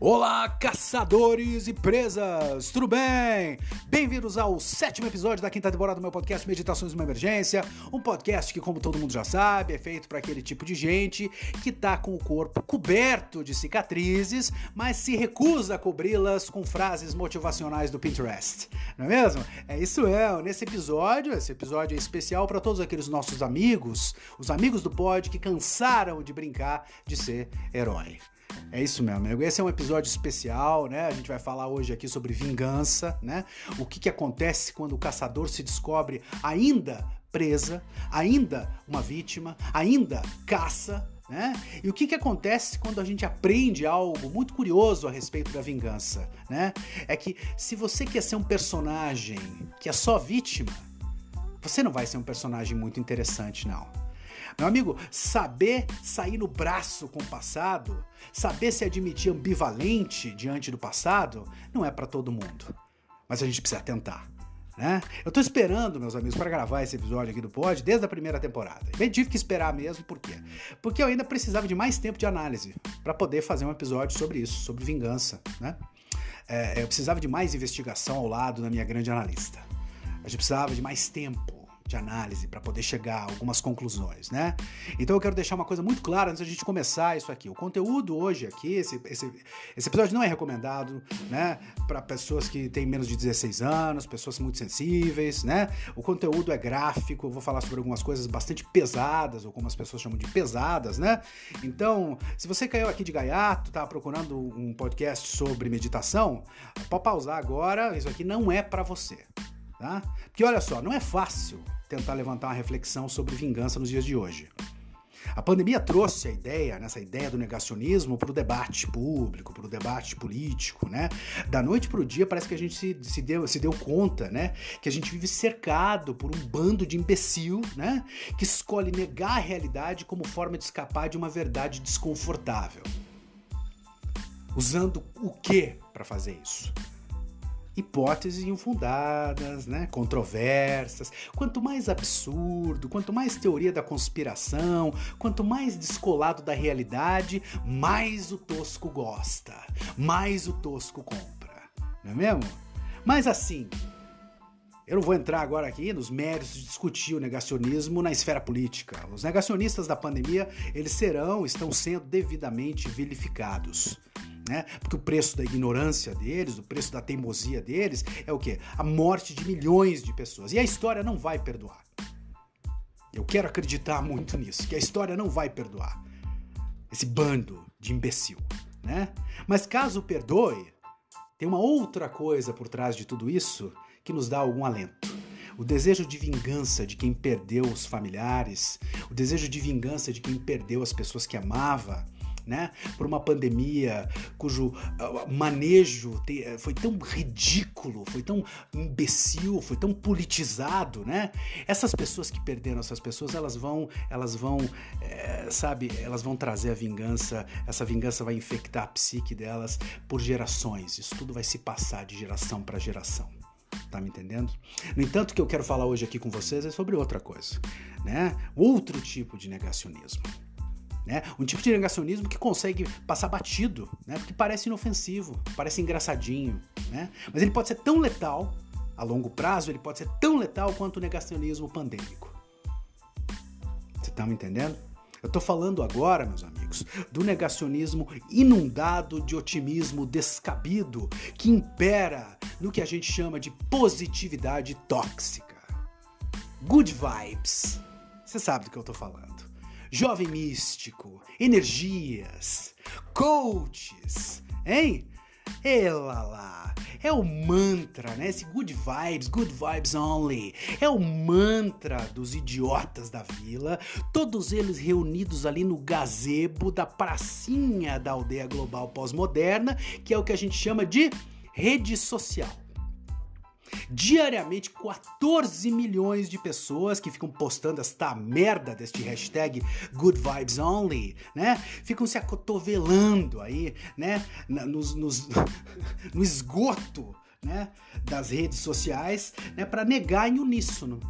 Olá, caçadores e presas! Tudo bem? Bem-vindos ao sétimo episódio da quinta temporada do meu podcast Meditações uma Emergência. Um podcast que, como todo mundo já sabe, é feito para aquele tipo de gente que tá com o corpo coberto de cicatrizes, mas se recusa a cobri-las com frases motivacionais do Pinterest. Não é mesmo? É isso é. Nesse episódio, esse episódio é especial para todos aqueles nossos amigos, os amigos do pod que cansaram de brincar de ser herói. É isso mesmo, amigo. Esse é um episódio especial, né? A gente vai falar hoje aqui sobre vingança, né? O que, que acontece quando o caçador se descobre ainda presa, ainda uma vítima, ainda caça, né? E o que, que acontece quando a gente aprende algo muito curioso a respeito da vingança, né? É que se você quer ser um personagem que é só vítima, você não vai ser um personagem muito interessante, não. Meu amigo, saber sair no braço com o passado, saber se admitir ambivalente diante do passado, não é para todo mundo. Mas a gente precisa tentar. Né? Eu tô esperando, meus amigos, para gravar esse episódio aqui do Pod desde a primeira temporada. Eu tive que esperar mesmo, por quê? Porque eu ainda precisava de mais tempo de análise para poder fazer um episódio sobre isso, sobre vingança, né? É, eu precisava de mais investigação ao lado da minha grande analista. A gente precisava de mais tempo de análise para poder chegar a algumas conclusões, né? Então eu quero deixar uma coisa muito clara antes da gente começar isso aqui. O conteúdo hoje aqui, esse, esse, esse episódio não é recomendado, né, para pessoas que têm menos de 16 anos, pessoas muito sensíveis, né? O conteúdo é gráfico, eu vou falar sobre algumas coisas bastante pesadas, ou como as pessoas chamam de pesadas, né? Então, se você caiu aqui de gaiato, tá procurando um podcast sobre meditação, pode pausar agora, isso aqui não é para você. Tá? Porque olha só, não é fácil tentar levantar uma reflexão sobre vingança nos dias de hoje. A pandemia trouxe a ideia, nessa ideia do negacionismo, para o debate público, para o debate político, né? Da noite para o dia parece que a gente se, se, deu, se deu conta, né? Que a gente vive cercado por um bando de imbecil, né? Que escolhe negar a realidade como forma de escapar de uma verdade desconfortável. Usando o que para fazer isso? Hipóteses infundadas, né, controversas. Quanto mais absurdo, quanto mais teoria da conspiração, quanto mais descolado da realidade, mais o tosco gosta, mais o tosco compra, não é mesmo? Mas assim, eu não vou entrar agora aqui nos méritos de discutir o negacionismo na esfera política. Os negacionistas da pandemia, eles serão, estão sendo devidamente vilificados né? Porque o preço da ignorância deles, o preço da teimosia deles é o quê? A morte de milhões de pessoas. E a história não vai perdoar. Eu quero acreditar muito nisso, que a história não vai perdoar esse bando de imbecil, né? Mas caso perdoe, tem uma outra coisa por trás de tudo isso que nos dá algum alento. O desejo de vingança de quem perdeu os familiares, o desejo de vingança de quem perdeu as pessoas que amava, né, por uma pandemia cujo uh, manejo te, uh, foi tão ridículo, foi tão imbecil, foi tão politizado, né? Essas pessoas que perderam essas pessoas, elas vão, elas vão, é, sabe, elas vão trazer a vingança. Essa vingança vai infectar a psique delas por gerações. Isso tudo vai se passar de geração para geração. Tá me entendendo? No entanto, o que eu quero falar hoje aqui com vocês é sobre outra coisa, né? Outro tipo de negacionismo. Né? Um tipo de negacionismo que consegue passar batido, né? porque parece inofensivo, parece engraçadinho. Né? Mas ele pode ser tão letal, a longo prazo, ele pode ser tão letal quanto o negacionismo pandêmico. Você está me entendendo? Eu estou falando agora, meus amigos, do negacionismo inundado de otimismo descabido que impera no que a gente chama de positividade tóxica. Good vibes. Você sabe do que eu estou falando jovem místico, energias, coaches, hein? Ela lá, é o mantra, né? Esse good vibes, good vibes only. É o mantra dos idiotas da vila, todos eles reunidos ali no gazebo da pracinha da aldeia global pós-moderna, que é o que a gente chama de rede social. Diariamente, 14 milhões de pessoas que ficam postando esta merda deste hashtag Good Vibes Only, né? Ficam se acotovelando aí, né? Nos, nos, no esgoto né? das redes sociais, né? Para negar em uníssono.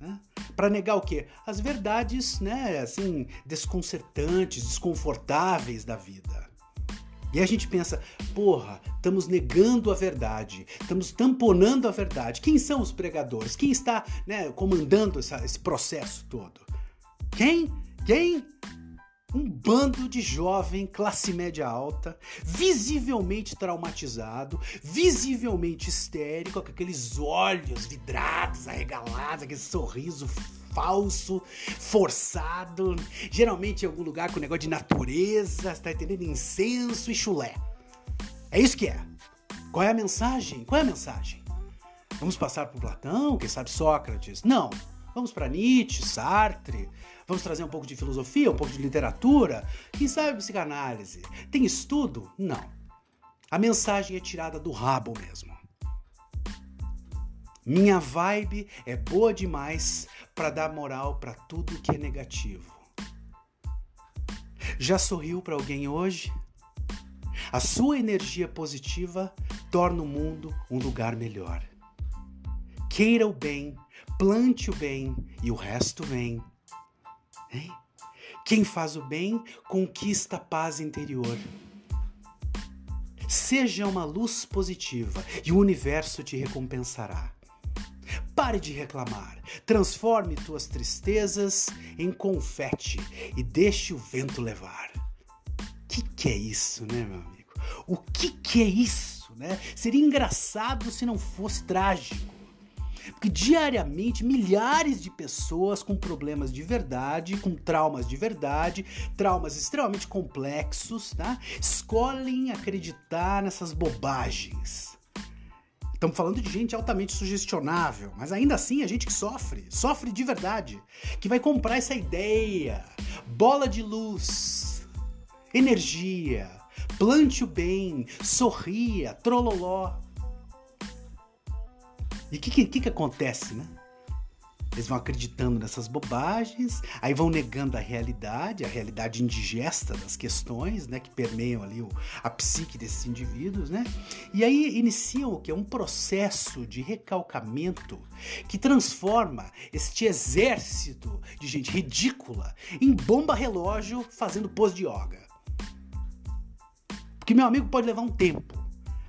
Né? Para negar o quê? As verdades, né? Assim, desconcertantes, desconfortáveis da vida. E a gente pensa, porra, estamos negando a verdade, estamos tamponando a verdade. Quem são os pregadores? Quem está né, comandando essa, esse processo todo? Quem? Quem? Um bando de jovem, classe média alta, visivelmente traumatizado, visivelmente histérico, com aqueles olhos vidrados, arregalados, aquele sorriso falso, forçado, geralmente em algum lugar com negócio de natureza, tá entendendo? Incenso e chulé. É isso que é. Qual é a mensagem? Qual é a mensagem? Vamos passar por Platão, quem sabe Sócrates? Não. Vamos para Nietzsche, Sartre. Vamos trazer um pouco de filosofia, um pouco de literatura. Quem sabe psicanálise? Tem estudo? Não. A mensagem é tirada do rabo mesmo. Minha vibe é boa demais para dar moral para tudo que é negativo. Já sorriu para alguém hoje? A sua energia positiva torna o mundo um lugar melhor. Queira o bem, plante o bem e o resto vem. Hein? Quem faz o bem conquista a paz interior. Seja uma luz positiva e o universo te recompensará. Pare de reclamar. Transforme tuas tristezas em confete e deixe o vento levar. O que, que é isso, né, meu amigo? O que, que é isso, né? Seria engraçado se não fosse trágico. Porque diariamente milhares de pessoas com problemas de verdade, com traumas de verdade, traumas extremamente complexos, tá? escolhem acreditar nessas bobagens. Estamos falando de gente altamente sugestionável, mas ainda assim a gente que sofre, sofre de verdade, que vai comprar essa ideia, bola de luz, energia, plante o bem, sorria, trololó. E o que, que, que acontece, né? Eles vão acreditando nessas bobagens, aí vão negando a realidade, a realidade indigesta das questões, né, que permeiam ali o, a psique desses indivíduos, né? E aí iniciam o que é um processo de recalcamento que transforma este exército de gente ridícula em bomba relógio fazendo pose de yoga. Porque meu amigo pode levar um tempo.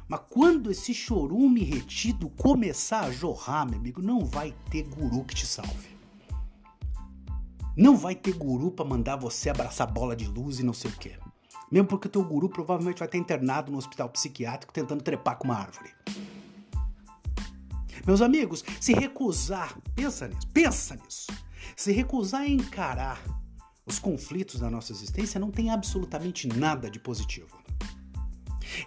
Mas quando esse chorume retido começar a jorrar, meu amigo, não vai ter guru que te salve. Não vai ter guru para mandar você abraçar bola de luz e não sei o quê. Mesmo porque o teu guru provavelmente vai estar internado no hospital psiquiátrico tentando trepar com uma árvore. Meus amigos, se recusar, pensa nisso, pensa nisso. Se recusar a encarar os conflitos da nossa existência, não tem absolutamente nada de positivo.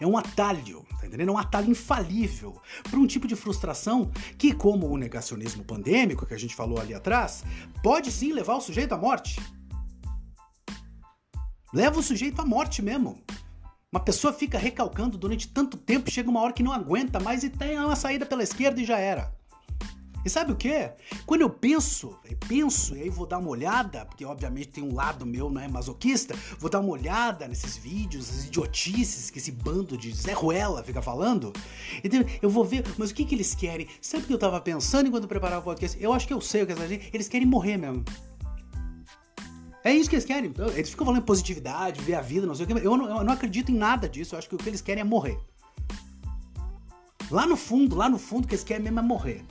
É um atalho, tá entendendo? É um atalho infalível para um tipo de frustração que, como o negacionismo pandêmico que a gente falou ali atrás, pode sim levar o sujeito à morte. Leva o sujeito à morte mesmo. Uma pessoa fica recalcando durante tanto tempo, chega uma hora que não aguenta mais e tem uma saída pela esquerda e já era. E sabe o que? Quando eu penso, eu penso, e aí vou dar uma olhada, porque obviamente tem um lado meu, não é masoquista, vou dar uma olhada nesses vídeos, as idiotices que esse bando de Zé Ruela fica falando. Então, eu vou ver, mas o que, que eles querem? Sabe o que eu tava pensando enquanto preparava o podcast? Eu acho que eu sei o que eles querem. Eles querem morrer mesmo. É isso que eles querem. Eles ficam falando positividade, ver a vida, não sei o que. Eu não, eu não acredito em nada disso. Eu acho que o que eles querem é morrer. Lá no fundo, lá no fundo, o que eles querem mesmo é morrer.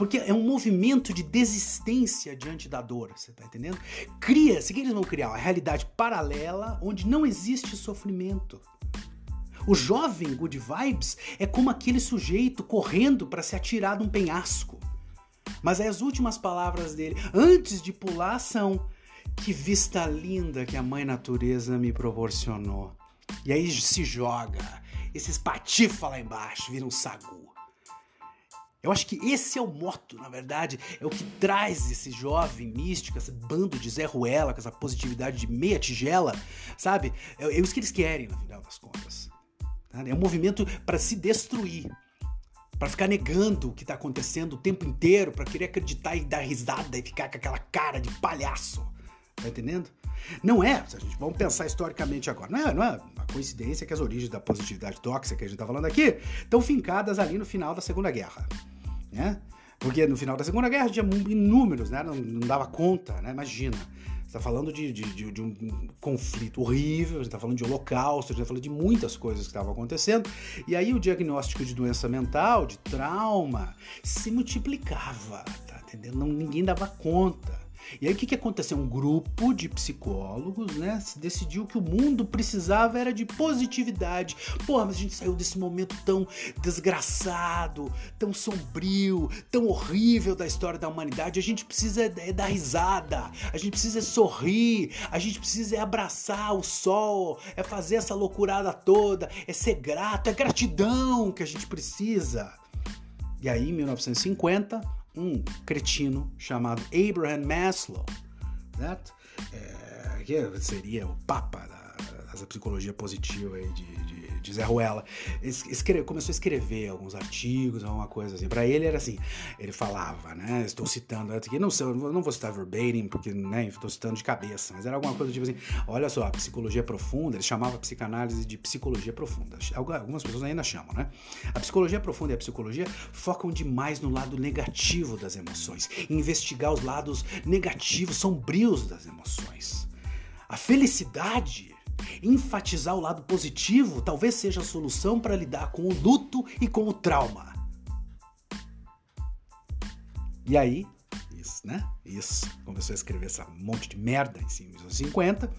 Porque é um movimento de desistência diante da dor, você tá entendendo? Cria-se, que eles vão criar? Uma realidade paralela onde não existe sofrimento. O jovem Good Vibes é como aquele sujeito correndo para se atirar de um penhasco. Mas aí as últimas palavras dele, antes de pular, são: Que vista linda que a mãe natureza me proporcionou. E aí se joga, esse espatifa lá embaixo, vira um sagu. Eu acho que esse é o moto, na verdade, é o que traz esse jovem místico, esse bando de Zé Ruela, com essa positividade de meia tigela, sabe? É, é isso que eles querem, no final das contas. Tá? É um movimento para se destruir, para ficar negando o que está acontecendo o tempo inteiro, para querer acreditar e dar risada e ficar com aquela cara de palhaço. Tá entendendo? Não é, a gente vamos pensar historicamente agora, não é, não é uma coincidência que as origens da positividade tóxica que a gente está falando aqui estão fincadas ali no final da Segunda Guerra né? Porque no final da Segunda Guerra tinha inúmeros, né? Não, não dava conta, né? Imagina. está falando de, de, de, de, um conflito horrível, gente está falando de holocausto, gente está falando de muitas coisas que estavam acontecendo. E aí o diagnóstico de doença mental, de trauma, se multiplicava, tá entendendo? Não, ninguém dava conta. E aí o que, que aconteceu? Um grupo de psicólogos, né, decidiu que o mundo precisava era de positividade. Porra, mas a gente saiu desse momento tão desgraçado, tão sombrio, tão horrível da história da humanidade. A gente precisa é dar risada, a gente precisa sorrir, a gente precisa é abraçar o sol, é fazer essa loucurada toda, é ser grato, é gratidão que a gente precisa. E aí, em 1950, um cretino chamado Abraham Maslow, certo? É, que seria o papa da, da psicologia positiva aí de, de Zé Ruela, escreve, começou a escrever alguns artigos, alguma coisa assim. Para ele era assim, ele falava, né? Estou citando não sei, não vou citar verbatim porque né, estou citando de cabeça, mas era alguma coisa tipo assim, olha só, a psicologia profunda, ele chamava a psicanálise de psicologia profunda. Algumas pessoas ainda chamam, né? A psicologia profunda e a psicologia focam demais no lado negativo das emoções, investigar os lados negativos, sombrios das emoções. A felicidade Enfatizar o lado positivo talvez seja a solução para lidar com o luto e com o trauma. E aí, isso, né? Isso. Começou a escrever essa monte de merda em 50,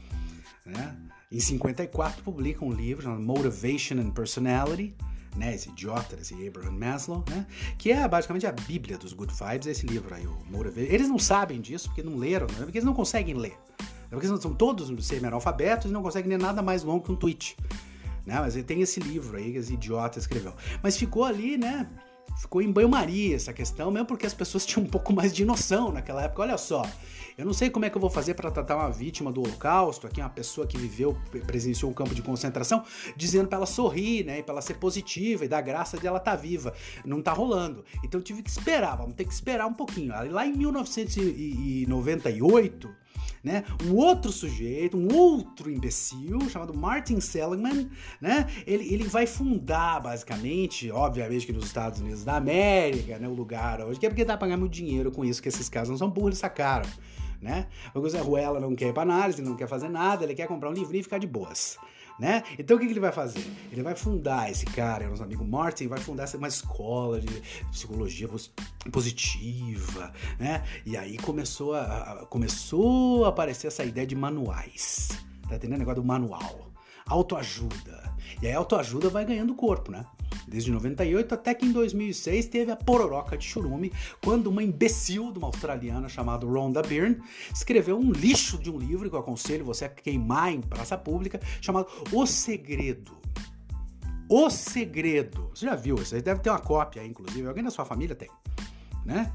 né? Em 54 publica um livro chamado Motivation and Personality, né, esse idiota, esse Abraham Maslow, né, que é basicamente a bíblia dos Good Vibes, esse livro aí, o Motivation. Eles não sabem disso porque não leram, né, porque eles não conseguem ler. É porque são todos semi-analfabetos e não conseguem ler nada mais longo que um tweet. Né? Mas tem esse livro aí que esse idiota escreveu. Mas ficou ali, né? Ficou em banho-maria essa questão, mesmo porque as pessoas tinham um pouco mais de noção naquela época. Olha só, eu não sei como é que eu vou fazer para tratar uma vítima do Holocausto, aqui uma pessoa que viveu, presenciou um campo de concentração, dizendo para ela sorrir, né, para ela ser positiva e dar graça de ela estar tá viva. Não tá rolando. Então eu tive que esperar, vamos ter que esperar um pouquinho. Lá em 1998, né? Um outro sujeito, um outro imbecil chamado Martin Seligman, né? Ele, ele vai fundar basicamente, obviamente que nos Estados Unidos da América, né? O lugar hoje, que é porque dá pra ganhar muito dinheiro com isso, que esses caras não são burros, eles sacaram, né? O Zé Ruela não quer ir pra análise, não quer fazer nada, ele quer comprar um livrinho e ficar de boas né? Então o que, que ele vai fazer? Ele vai fundar esse cara, nosso amigo Martin, vai fundar uma escola de psicologia positiva, né? E aí começou a, a começou a aparecer essa ideia de manuais, tá entendendo? O negócio do manual, autoajuda. E aí a autoajuda vai ganhando corpo, né? desde 98 até que em 2006 teve a pororoca de churume, quando uma imbecil de uma australiana chamada Rhonda Byrne escreveu um lixo de um livro que eu aconselho você a queimar em praça pública, chamado O Segredo. O Segredo. Você já viu? Você deve ter uma cópia aí, inclusive. Alguém da sua família tem, né?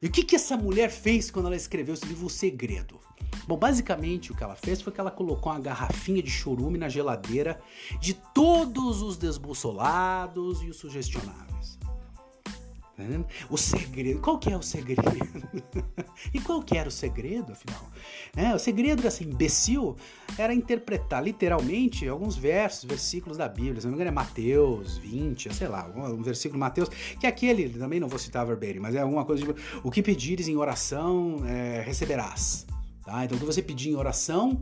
E o que, que essa mulher fez quando ela escreveu esse livro O Segredo? Bom, basicamente o que ela fez foi que ela colocou uma garrafinha de chorume na geladeira de todos os desbussolados e os sugestionáveis. Tá o segredo, qual que é o segredo? e qual que era o segredo, afinal? É, o segredo dessa imbecil era interpretar literalmente alguns versos, versículos da Bíblia. Se não me engano é Mateus 20, sei lá, um versículo de Mateus, que é aquele, também não vou citar verbatim, mas é alguma coisa tipo, o que pedires em oração é, receberás. Tá? Então, o que você pedir em oração,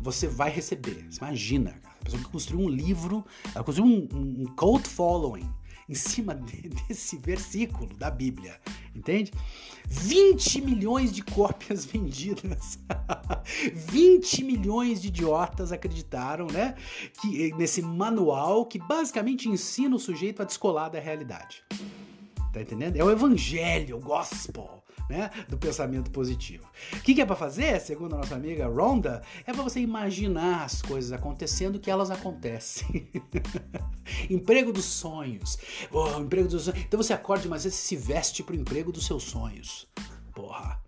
você vai receber. Você imagina, cara, a pessoa que construiu um livro, ela construiu um, um, cult following em cima de, desse versículo da Bíblia, entende? 20 milhões de cópias vendidas. 20 milhões de idiotas acreditaram, né? Que nesse manual que basicamente ensina o sujeito a descolar da realidade. Tá entendendo? É o evangelho, o gospel né, do pensamento positivo. O que, que é para fazer, segundo a nossa amiga Rhonda? É para você imaginar as coisas acontecendo que elas acontecem. emprego dos sonhos. Oh, emprego dos sonhos. Então você acorda, mas você se veste pro emprego dos seus sonhos. Porra.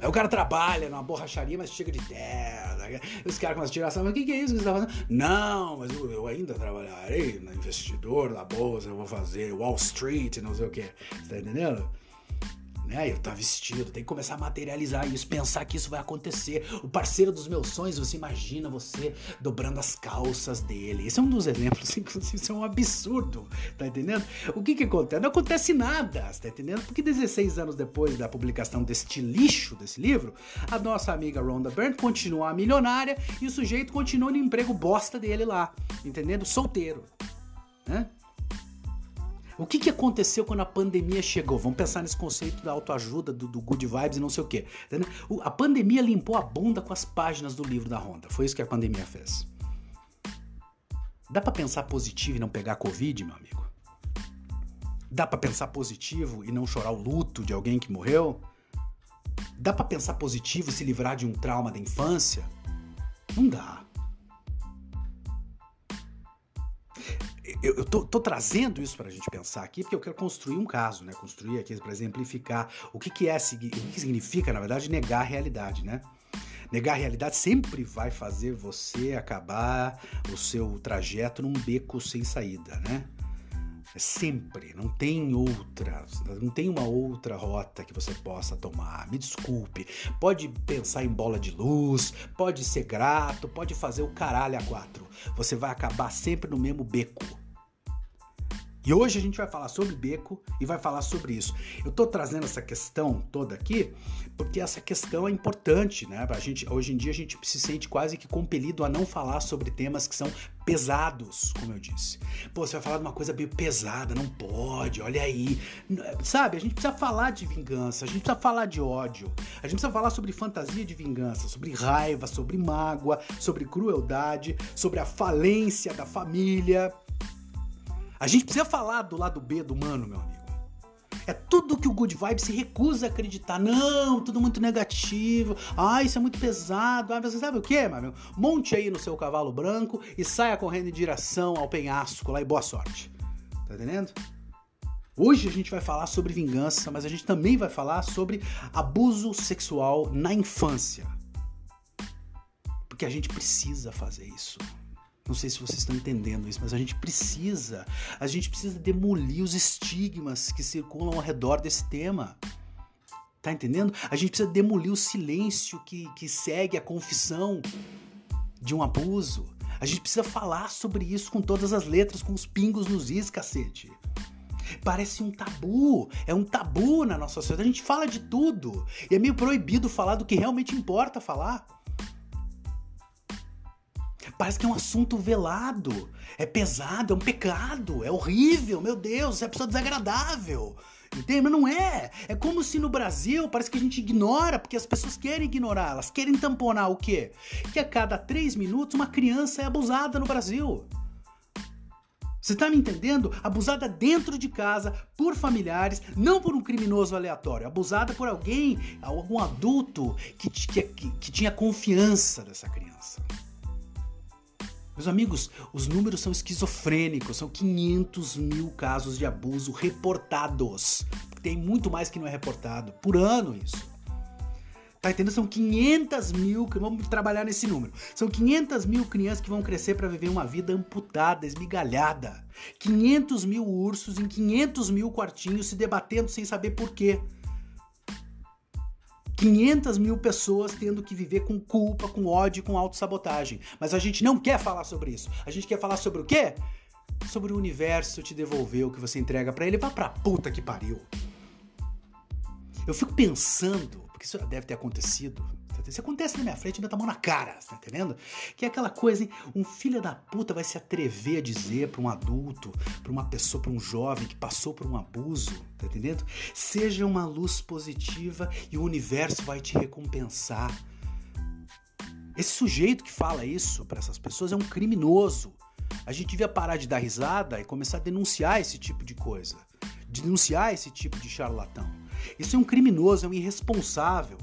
Aí o cara trabalha numa borracharia, mas chega de terra. Os caras começam a tirar mas o que, que é isso que você tá fazendo? Não, mas eu, eu ainda trabalharei no investidor, na bolsa, eu vou fazer Wall Street, não sei o que. Você tá entendendo? Né? Eu tá vestido, tem que começar a materializar isso, pensar que isso vai acontecer. O parceiro dos meus sonhos, você imagina você dobrando as calças dele. Esse é um dos exemplos, inclusive, isso é um absurdo, tá entendendo? O que que acontece? Não acontece nada, tá entendendo? Porque 16 anos depois da publicação deste lixo, desse livro, a nossa amiga Rhonda Byrne continua milionária e o sujeito continua no emprego bosta dele lá, entendendo? Solteiro, né? O que, que aconteceu quando a pandemia chegou? Vamos pensar nesse conceito da autoajuda, do, do good vibes e não sei o quê. A pandemia limpou a bunda com as páginas do livro da Honda. Foi isso que a pandemia fez. Dá para pensar positivo e não pegar Covid, meu amigo? Dá para pensar positivo e não chorar o luto de alguém que morreu? Dá para pensar positivo e se livrar de um trauma da infância? Não dá. Eu, eu tô, tô, trazendo isso para a gente pensar aqui porque eu quero construir um caso, né? Construir aqui para exemplificar o que, que é, o que significa, na verdade, negar a realidade, né? Negar a realidade sempre vai fazer você acabar o seu trajeto num beco sem saída, né? É sempre, não tem outra, não tem uma outra rota que você possa tomar. Me desculpe. Pode pensar em bola de luz, pode ser grato, pode fazer o caralho a quatro. Você vai acabar sempre no mesmo beco. E hoje a gente vai falar sobre beco e vai falar sobre isso. Eu tô trazendo essa questão toda aqui porque essa questão é importante, né? A gente, hoje em dia a gente se sente quase que compelido a não falar sobre temas que são pesados, como eu disse. Pô, você vai falar de uma coisa meio pesada, não pode, olha aí. Sabe, a gente precisa falar de vingança, a gente precisa falar de ódio, a gente precisa falar sobre fantasia de vingança, sobre raiva, sobre mágoa, sobre crueldade, sobre a falência da família a gente precisa falar do lado B do humano, meu amigo. É tudo que o Good Vibe se recusa a acreditar. Não, tudo muito negativo. Ah, isso é muito pesado. Ah, você sabe o que, meu amigo? Monte aí no seu cavalo branco e saia correndo em direção ao penhasco lá e boa sorte. Tá entendendo? Hoje a gente vai falar sobre vingança, mas a gente também vai falar sobre abuso sexual na infância. Porque a gente precisa fazer isso. Não sei se vocês estão entendendo isso, mas a gente precisa, a gente precisa demolir os estigmas que circulam ao redor desse tema. Tá entendendo? A gente precisa demolir o silêncio que, que segue a confissão de um abuso. A gente precisa falar sobre isso com todas as letras, com os pingos nos is, cacete. Parece um tabu, é um tabu na nossa sociedade. A gente fala de tudo e é meio proibido falar do que realmente importa falar. Parece que é um assunto velado, é pesado, é um pecado, é horrível, meu Deus, é pessoa desagradável. Entende? Mas não é. É como se no Brasil parece que a gente ignora, porque as pessoas querem ignorar, elas querem tamponar o quê? Que a cada três minutos uma criança é abusada no Brasil. Você tá me entendendo? Abusada dentro de casa, por familiares, não por um criminoso aleatório. Abusada por alguém, algum adulto que, que, que, que tinha confiança dessa criança. Meus amigos, os números são esquizofrênicos, são 500 mil casos de abuso reportados. Tem muito mais que não é reportado, por ano isso. Tá entendendo? São 500 mil, vamos trabalhar nesse número. São 500 mil crianças que vão crescer para viver uma vida amputada, esmigalhada. 500 mil ursos em 500 mil quartinhos se debatendo sem saber por quê. 500 mil pessoas tendo que viver com culpa, com ódio, com autossabotagem. Mas a gente não quer falar sobre isso. A gente quer falar sobre o quê? Sobre o universo te devolver o que você entrega para ele. Vá pra puta que pariu. Eu fico pensando, porque isso deve ter acontecido isso acontece na minha frente, ainda tá mão na cara, tá entendendo? Que é aquela coisa, hein? Um filho da puta vai se atrever a dizer para um adulto, para uma pessoa, para um jovem que passou por um abuso, tá entendendo? Seja uma luz positiva e o universo vai te recompensar. Esse sujeito que fala isso para essas pessoas é um criminoso. A gente devia parar de dar risada e começar a denunciar esse tipo de coisa. Denunciar esse tipo de charlatão. Isso é um criminoso, é um irresponsável.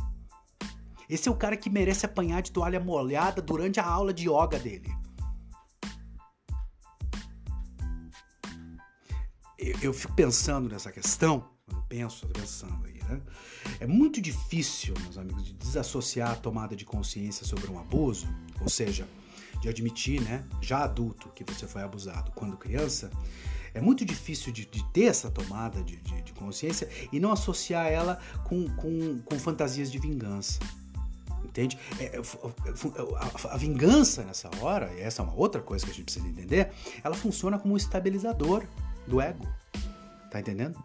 Esse é o cara que merece apanhar de toalha molhada durante a aula de yoga dele. Eu, eu fico pensando nessa questão, eu penso, pensando aí, né? É muito difícil, meus amigos, de desassociar a tomada de consciência sobre um abuso, ou seja, de admitir, né, já adulto, que você foi abusado quando criança, É muito difícil de, de ter essa tomada de, de, de, consciência e não associar ela com, com, com fantasias de vingança. Entende? É, é, a, a, vingança nessa hora, e essa é uma outra coisa que a gente precisa entender, ela funciona como um estabilizador do ego. Tá entendendo?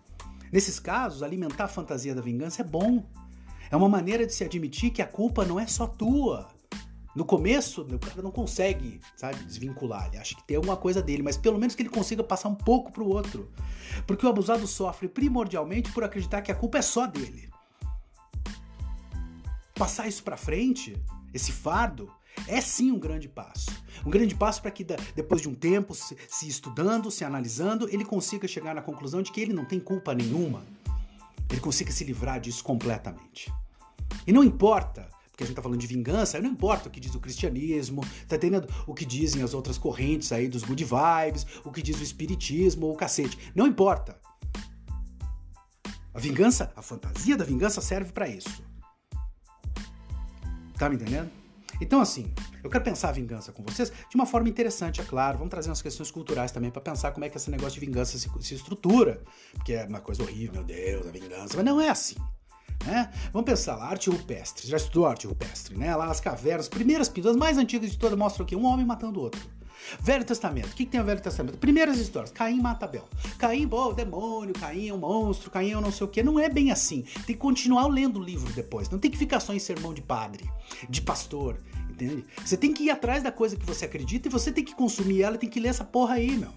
Nesses casos, alimentar a fantasia da vingança é bom. É uma maneira de se admitir que a culpa não é só tua. No começo, o cara não consegue, sabe, desvincular. Ele acha que tem alguma coisa dele, mas pelo menos que ele consiga passar um pouco pro outro. Porque o abusado sofre primordialmente por acreditar que a culpa é só dele. Passar isso para frente, esse fardo, é sim um grande passo. Um grande passo para que depois de um tempo, se estudando, se analisando, ele consiga chegar na conclusão de que ele não tem culpa nenhuma. Ele consiga se livrar disso completamente. E não importa porque a gente tá falando de vingança, não importa o que diz o cristianismo, tá entendendo? O que dizem as outras correntes aí dos good vibes, o que diz o espiritismo, o cacete. Não importa. A vingança, a fantasia da vingança serve para isso. Tá me entendendo? Então, assim, eu quero pensar a vingança com vocês de uma forma interessante, é claro. Vamos trazer umas questões culturais também para pensar como é que esse negócio de vingança se, se estrutura. Porque é uma coisa horrível, meu Deus, a vingança. Mas não é assim. Né? Vamos pensar lá, arte rupestre. Já estudou arte rupestre, né? Lá as cavernas, primeiras pinturas mais antigas de todas mostram aqui um homem matando o outro. Velho Testamento. O que, que tem o Velho Testamento? Primeiras histórias. Caim mata Abel. Caim, bom, demônio, Caim é um monstro, Caim é um não sei o quê. Não é bem assim. Tem que continuar lendo o livro depois. Não tem que ficar só em sermão de padre, de pastor, entende? Você tem que ir atrás da coisa que você acredita e você tem que consumir ela tem que ler essa porra aí, meu.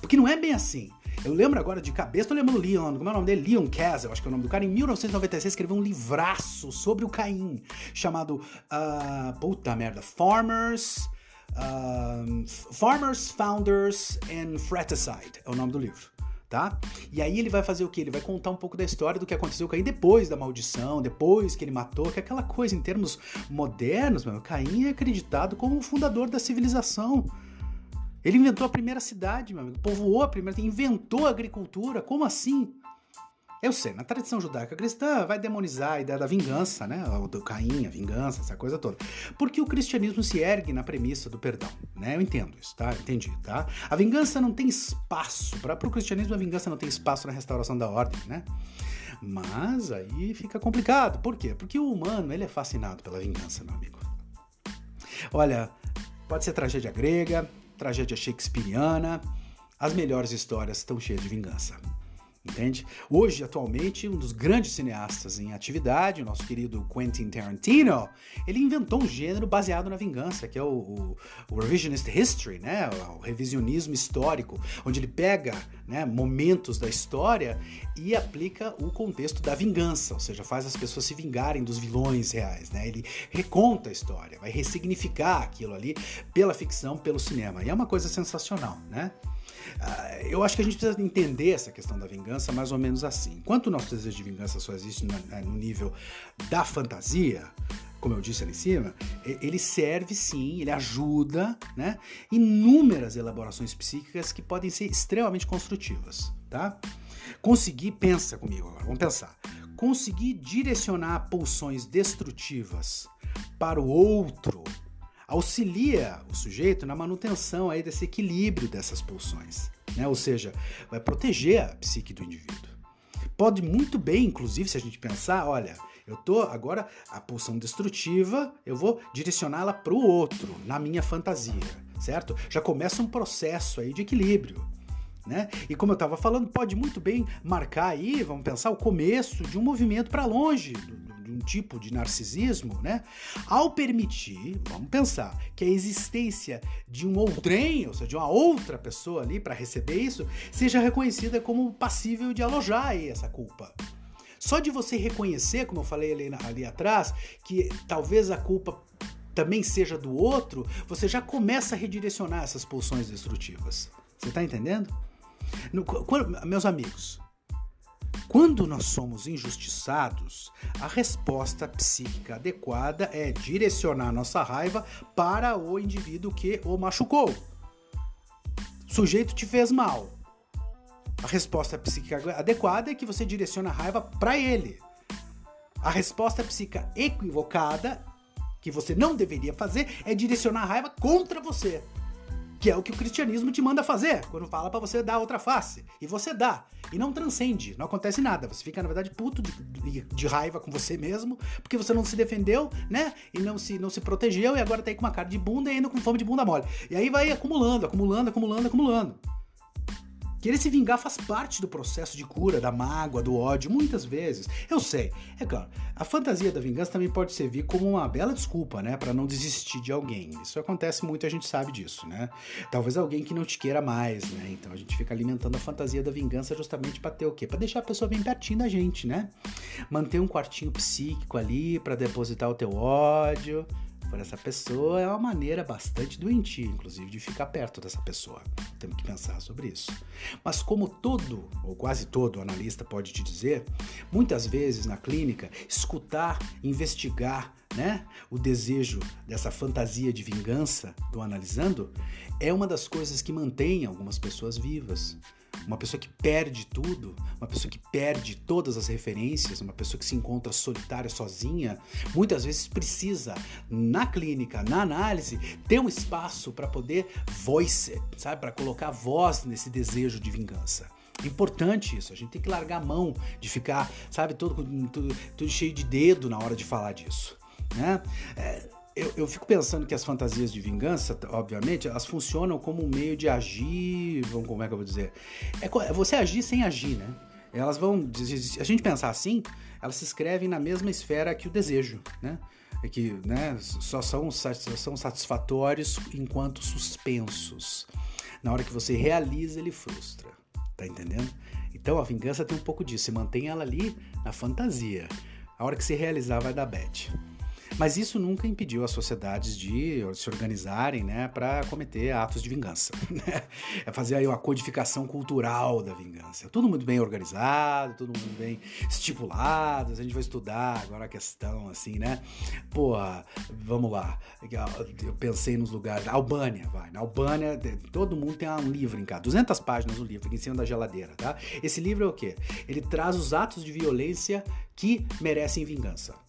Porque não é bem assim. Eu lembro agora de cabeça, tô lembrando Leon, como é o nome dele? Leon Castle, acho que é o nome do cara. Em 1996 escreveu um livraço sobre o Caim, chamado, uh, puta merda, Farmers... Uh, Farmers, Founders and Fratricide é o nome do livro. Tá? E aí ele vai fazer o que? Ele vai contar um pouco da história do que aconteceu com Caim depois da maldição, depois que ele matou, que é aquela coisa em termos modernos, meu, Caim é acreditado como o fundador da civilização. Ele inventou a primeira cidade, meu amigo. Povoou a primeira, inventou a agricultura. Como assim? Eu sei, na tradição judaica cristã vai demonizar a ideia da vingança, né? O do Caim, a vingança, essa coisa toda. Porque o cristianismo se ergue na premissa do perdão, né? Eu entendo isso, tá? Entendi, tá? A vingança não tem espaço. Para o cristianismo, a vingança não tem espaço na restauração da ordem, né? Mas aí fica complicado. Por quê? Porque o humano, ele é fascinado pela vingança, meu amigo. Olha, pode ser tragédia grega, tragédia shakespeariana, as melhores histórias estão cheias de vingança. Entende? Hoje, atualmente, um dos grandes cineastas em atividade, o nosso querido Quentin Tarantino, ele inventou um gênero baseado na vingança, que é o, o, o revisionist history, né? O, revisionismo histórico, onde ele pega né, momentos da história e aplica o contexto da vingança, ou seja, faz as pessoas se vingarem dos vilões reais, né? Ele reconta a história, vai ressignificar aquilo ali pela ficção, pelo cinema. E é uma coisa sensacional, né? Ah, eu acho que a gente precisa entender essa questão da vingança mais ou menos assim. Enquanto o nosso desejo de vingança só existe no, né, no nível da fantasia, como eu disse ali em cima, ele serve sim, ele ajuda, né? Inúmeras elaborações psíquicas que podem ser extremamente construtivas, tá? Conseguir, pensa comigo agora, vamos pensar. Conseguir direcionar pulsões destrutivas para o outro auxilia o sujeito na manutenção aí desse equilíbrio dessas pulsões, né? Ou seja, vai proteger a psique do indivíduo. Pode muito bem, inclusive, se a gente pensar, olha, eu tô agora a pulsão destrutiva, eu vou direcioná-la para o outro, na minha fantasia, certo? Já começa um processo aí de equilíbrio. Né? E como eu estava falando, pode muito bem marcar aí, vamos pensar, o começo de um movimento para longe do, um tipo de narcisismo, né? Ao permitir, vamos pensar, que a existência de um outrem, ou seja, de uma outra pessoa ali para receber isso, seja reconhecida como passível de alojar aí essa culpa. Só de você reconhecer, como eu falei ali, ali atrás, que talvez a culpa também seja do outro, você já começa a redirecionar essas pulsões destrutivas. Você está entendendo? No, quando, meus amigos, quando nós somos injustiçados, a resposta psíquica adequada é direcionar nossa raiva para o indivíduo que o machucou. O sujeito te fez mal. A resposta psíquica adequada é que você direciona a raiva para ele. A resposta psíquica equivocada, que você não deveria fazer, é direcionar a raiva contra você que é o que o cristianismo te manda fazer, quando fala para você dar outra face. E você dá. E não transcende, não acontece nada. Você fica, na verdade, puto de, de, de, raiva com você mesmo, porque você não se defendeu, né? E não se, não se protegeu, e agora tá aí com uma cara de bunda e ainda com fome de bunda mole. E aí vai acumulando, acumulando, acumulando, acumulando. Querer se vingar faz parte do processo de cura, da mágoa, do ódio, muitas vezes. Eu sei, é claro, a fantasia da vingança também pode servir como uma bela desculpa, né, para não desistir de alguém. Isso acontece muito, a gente sabe disso, né? Talvez alguém que não te queira mais, né? Então a gente fica alimentando a fantasia da vingança justamente para ter o quê? Para deixar a pessoa bem pertinho da gente, né? Manter um quartinho psíquico ali para depositar o teu ódio, por essa pessoa é uma maneira bastante doentia, inclusive, de ficar perto dessa pessoa. Temos que pensar sobre isso. Mas como todo, ou quase todo analista pode te dizer, muitas vezes na clínica, escutar, investigar, né, o desejo dessa fantasia de vingança do analisando é uma das coisas que mantém algumas pessoas vivas uma pessoa que perde tudo, uma pessoa que perde todas as referências, uma pessoa que se encontra solitária, sozinha, muitas vezes precisa, na clínica, na análise, ter um espaço para poder voice, sabe? Para colocar voz nesse desejo de vingança. Importante isso, a gente tem que largar a mão de ficar, sabe, todo, todo, todo cheio de dedo na hora de falar disso. Né? É, eu, eu, fico pensando que as fantasias de vingança, obviamente, elas funcionam como um meio de agir, como é que eu vou dizer? É, é você agir sem agir, né? Elas vão, se a gente pensar assim, elas se escrevem na mesma esfera que o desejo, né? É que né, só são, são satisfatórios enquanto suspensos. Na hora que você realiza, ele frustra. Tá entendendo? Então a vingança tem um pouco disso. Você mantém ela ali na fantasia. A hora que você realizar, vai dar bad. Mas isso nunca impediu as sociedades de se organizarem né, para cometer atos de vingança. Né? É fazer aí uma codificação cultural da vingança. Tudo muito bem organizado, tudo muito bem estipulado. A gente vai estudar agora a questão, assim, né? Pô, vamos lá. Eu pensei nos lugares. Albânia, vai. Na Albânia, todo mundo tem um livro em casa. 200 páginas do livro, em cima da geladeira, tá? Esse livro é o quê? Ele traz os atos de violência que merecem vingança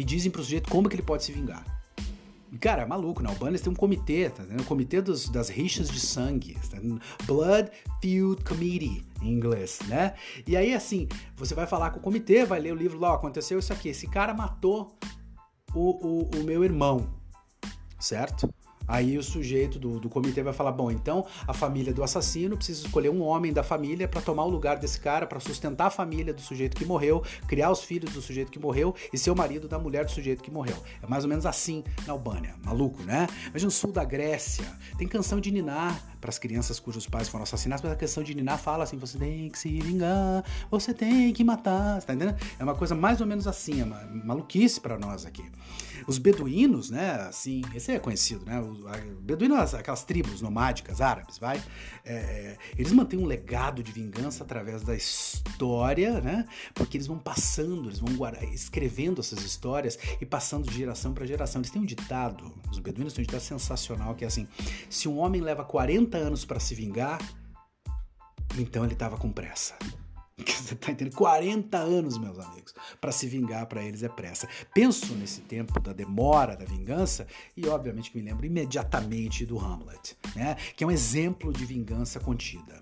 e dizem pro sujeito como que ele pode se vingar. Cara, é maluco, na né? Albânia tem um comitê, tá O comitê dos, das rixas de sangue, tá Blood Feud Committee, em inglês, né? E aí, assim, você vai falar com o comitê, vai ler o livro lá, aconteceu isso aqui, esse cara matou o, o, o meu irmão, certo? Aí o sujeito do, do comitê vai falar: bom, então a família do assassino precisa escolher um homem da família para tomar o lugar desse cara, para sustentar a família do sujeito que morreu, criar os filhos do sujeito que morreu e ser o marido da mulher do sujeito que morreu. É mais ou menos assim na Albânia. Maluco, né? Mas no sul da Grécia tem canção de Ninar para as crianças cujos pais foram assassinados, mas a canção de Ninar fala assim: você tem que se vingar, você tem que matar. Você tá entendendo? É uma coisa mais ou menos assim, é uma maluquice para nós aqui. Os beduínos, né, assim, esse é conhecido, né, os beduínos, aquelas tribos nomádicas árabes, vai, é, é, eles mantêm um legado de vingança através da história, né, porque eles vão passando, eles vão guardar, escrevendo essas histórias e passando de geração para geração. Eles têm um ditado, os beduínos têm um ditado sensacional que é assim: se um homem leva 40 anos para se vingar, então ele estava com pressa. Você tá entendendo? 40 anos, meus amigos. Para se vingar para eles é pressa. Penso nesse tempo da demora da vingança e, obviamente, me lembro imediatamente do Hamlet, né? Que é um exemplo de vingança contida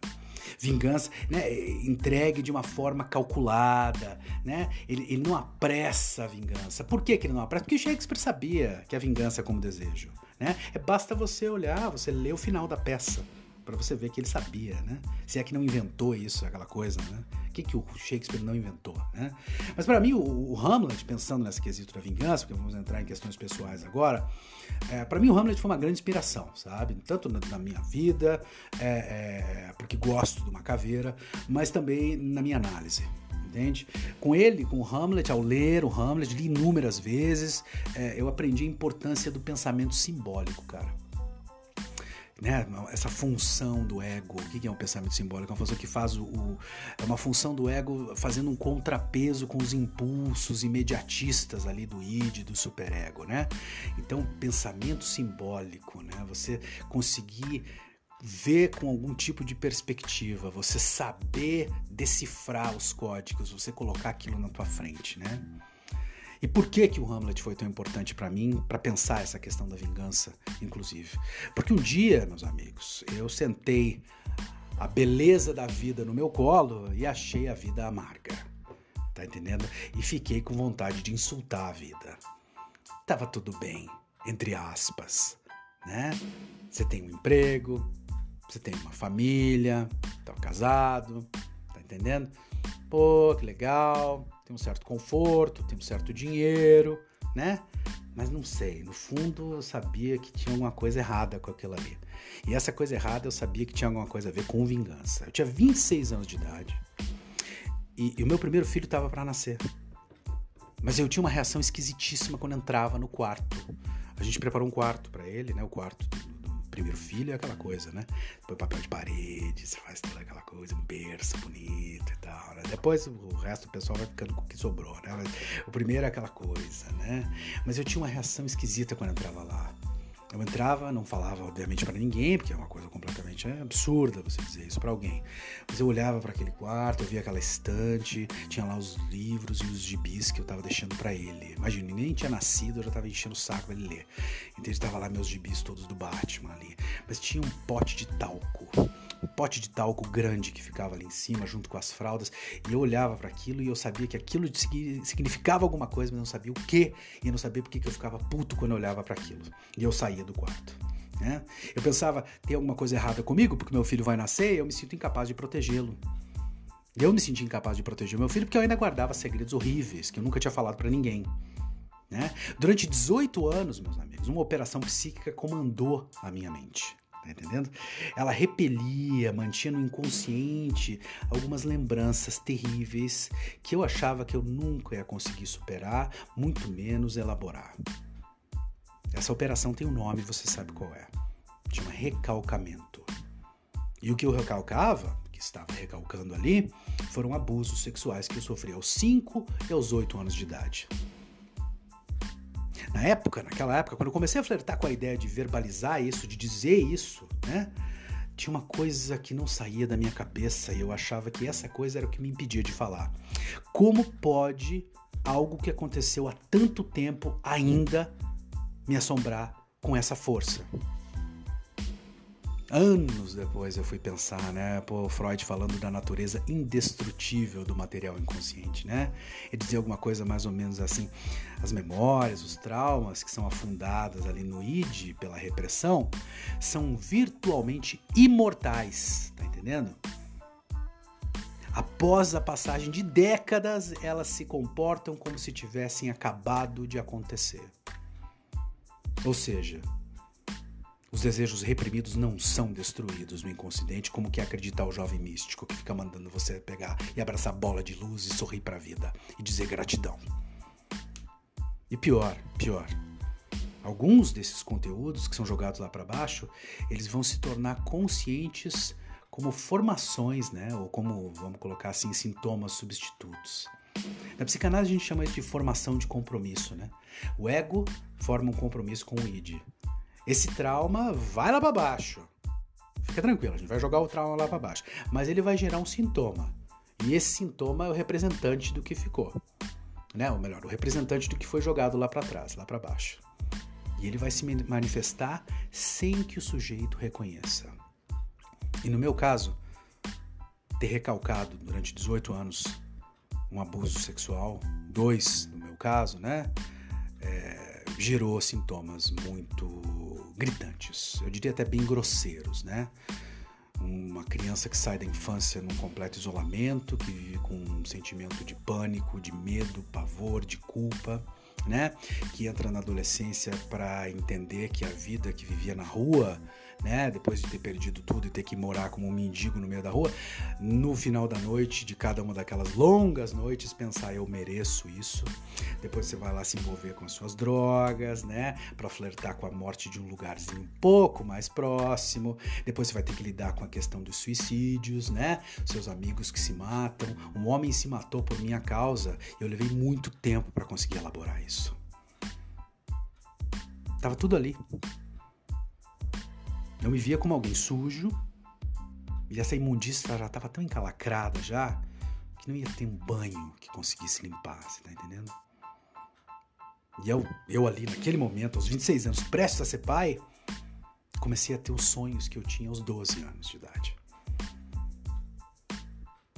vingança, né, entregue de uma forma calculada, né? Ele, ele não apressa a vingança. Por que, que ele não apressa? Porque Shakespeare sabia que a vingança é como desejo, né? É basta você olhar, você ler o final da peça para você ver que ele sabia, né? Se é que não inventou isso, aquela coisa, né? O que, que o Shakespeare não inventou, né? Mas para mim, o, o, Hamlet, pensando nesse quesito da vingança, porque vamos entrar em questões pessoais agora, é, para mim o Hamlet foi uma grande inspiração, sabe? Tanto na, na minha vida, é, é, porque gosto de uma caveira, mas também na minha análise, entende? Com ele, com o Hamlet, ao ler o Hamlet, li inúmeras vezes, é, eu aprendi a importância do pensamento simbólico, cara né, essa função do ego. O que é um pensamento simbólico? É uma função que faz o, o, é uma função do ego fazendo um contrapeso com os impulsos imediatistas ali do id, do superego, né? Então, pensamento simbólico, né? Você conseguir ver com algum tipo de perspectiva, você saber decifrar os códigos, você colocar aquilo na tua frente, né? E por que que o Hamlet foi tão importante para mim, para pensar essa questão da vingança, inclusive? Porque um dia, meus amigos, eu sentei a beleza da vida no meu colo e achei a vida amarga. Tá entendendo? E fiquei com vontade de insultar a vida. Tava tudo bem, entre aspas, né? Você tem um emprego, você tem uma família, tá casado, tá entendendo? Pô, que legal, tem um certo conforto, tem um certo dinheiro, né? Mas não sei, no fundo eu sabia que tinha alguma coisa errada com aquilo ali. E essa coisa errada eu sabia que tinha alguma coisa a ver com vingança. Eu tinha 26 anos de idade e, e o meu primeiro filho estava para nascer. Mas eu tinha uma reação esquisitíssima quando entrava no quarto. A gente preparou um quarto para ele, né? O quarto primeiro filho é aquela coisa, né? Põe papel de parede, você faz toda aquela coisa, um berço bonito e tal, né? Depois o resto do pessoal vai ficando com o que sobrou, né? Mas o primeiro é aquela coisa, né? Mas eu tinha uma reação esquisita quando entrava lá. Eu entrava, não falava obviamente para ninguém, porque é uma coisa completamente é, absurda você dizer isso para alguém. Mas eu olhava para aquele quarto, eu via aquela estante, tinha lá os livros e os gibis que eu tava deixando para ele. Imagina, nem tinha nascido, eu já tava enchendo o saco ele ler. Então ele tava lá meus gibis todos do Batman ali. Mas tinha um pote de talco um pote de talco grande que ficava ali em cima, junto com as fraldas, e eu olhava para aquilo e eu sabia que aquilo significava alguma coisa, mas não sabia o que, e não sabia porque que eu ficava puto quando eu olhava para aquilo. E eu saía do quarto. Né? Eu pensava, tem alguma coisa errada comigo, porque meu filho vai nascer e eu me sinto incapaz de protegê-lo. Eu me senti incapaz de proteger meu filho porque eu ainda guardava segredos horríveis que eu nunca tinha falado para ninguém. Né? Durante 18 anos, meus amigos, uma operação psíquica comandou a minha mente. Tá entendendo? Ela repelia, mantinha no inconsciente algumas lembranças terríveis que eu achava que eu nunca ia conseguir superar, muito menos elaborar. Essa operação tem um nome, você sabe qual é. Chama recalcamento. E o que eu recalcava, que estava recalcando ali, foram abusos sexuais que eu sofri aos 5 e aos 8 anos de idade. Na época, naquela época, quando eu comecei a flertar com a ideia de verbalizar isso, de dizer isso, né? Tinha uma coisa que não saía da minha cabeça e eu achava que essa coisa era o que me impedia de falar. Como pode algo que aconteceu há tanto tempo ainda me assombrar com essa força? Anos depois eu fui pensar, né? Pô, Freud falando da natureza indestrutível do material inconsciente, né? Ele dizia alguma coisa mais ou menos assim: as memórias, os traumas que são afundadas ali no id pela repressão são virtualmente imortais, tá entendendo? Após a passagem de décadas, elas se comportam como se tivessem acabado de acontecer. Ou seja, os desejos reprimidos não são destruídos no inconsciente, como que acreditar o jovem místico que fica mandando você pegar e abraçar bola de luz e sorrir para a vida e dizer gratidão. E pior, pior. Alguns desses conteúdos que são jogados lá para baixo, eles vão se tornar conscientes como formações, né? Ou como, vamos colocar assim, sintomas substitutos. Na psicanálise a gente chama isso de formação de compromisso, né? O ego forma um compromisso com o id. Esse trauma vai lá para baixo. Fica tranquilo, a gente vai jogar o trauma lá para baixo. Mas ele vai gerar um sintoma. E esse sintoma é o representante do que ficou. Né? Ou melhor, o representante do que foi jogado lá para trás, lá para baixo. E ele vai se manifestar sem que o sujeito reconheça. E no meu caso, ter recalcado durante 18 anos um abuso sexual, dois no meu caso, né? É, gerou sintomas muito gritantes, eu diria até bem grosseiros, né? Uma criança que sai da infância num completo isolamento, que vive com um sentimento de pânico, de medo, pavor, de culpa, né? Que entra na adolescência para entender que a vida que vivia na rua né? Depois de ter perdido tudo e ter que morar como um mendigo no meio da rua, no final da noite, de cada uma daquelas longas noites, pensar eu mereço isso. Depois você vai lá se envolver com as suas drogas, né? Para flertar com a morte de um lugarzinho um pouco mais próximo. Depois você vai ter que lidar com a questão dos suicídios, né? Seus amigos que se matam. Um homem se matou por minha causa. Eu levei muito tempo para conseguir elaborar isso. Tava tudo ali. Eu me via como alguém sujo, e essa imundícia já estava tão encalacrada já, que não ia ter um banho que conseguisse limpar, você tá entendendo? E eu, eu ali, naquele momento, aos 26 anos, prestes a ser pai, comecei a ter os sonhos que eu tinha aos 12 anos de idade.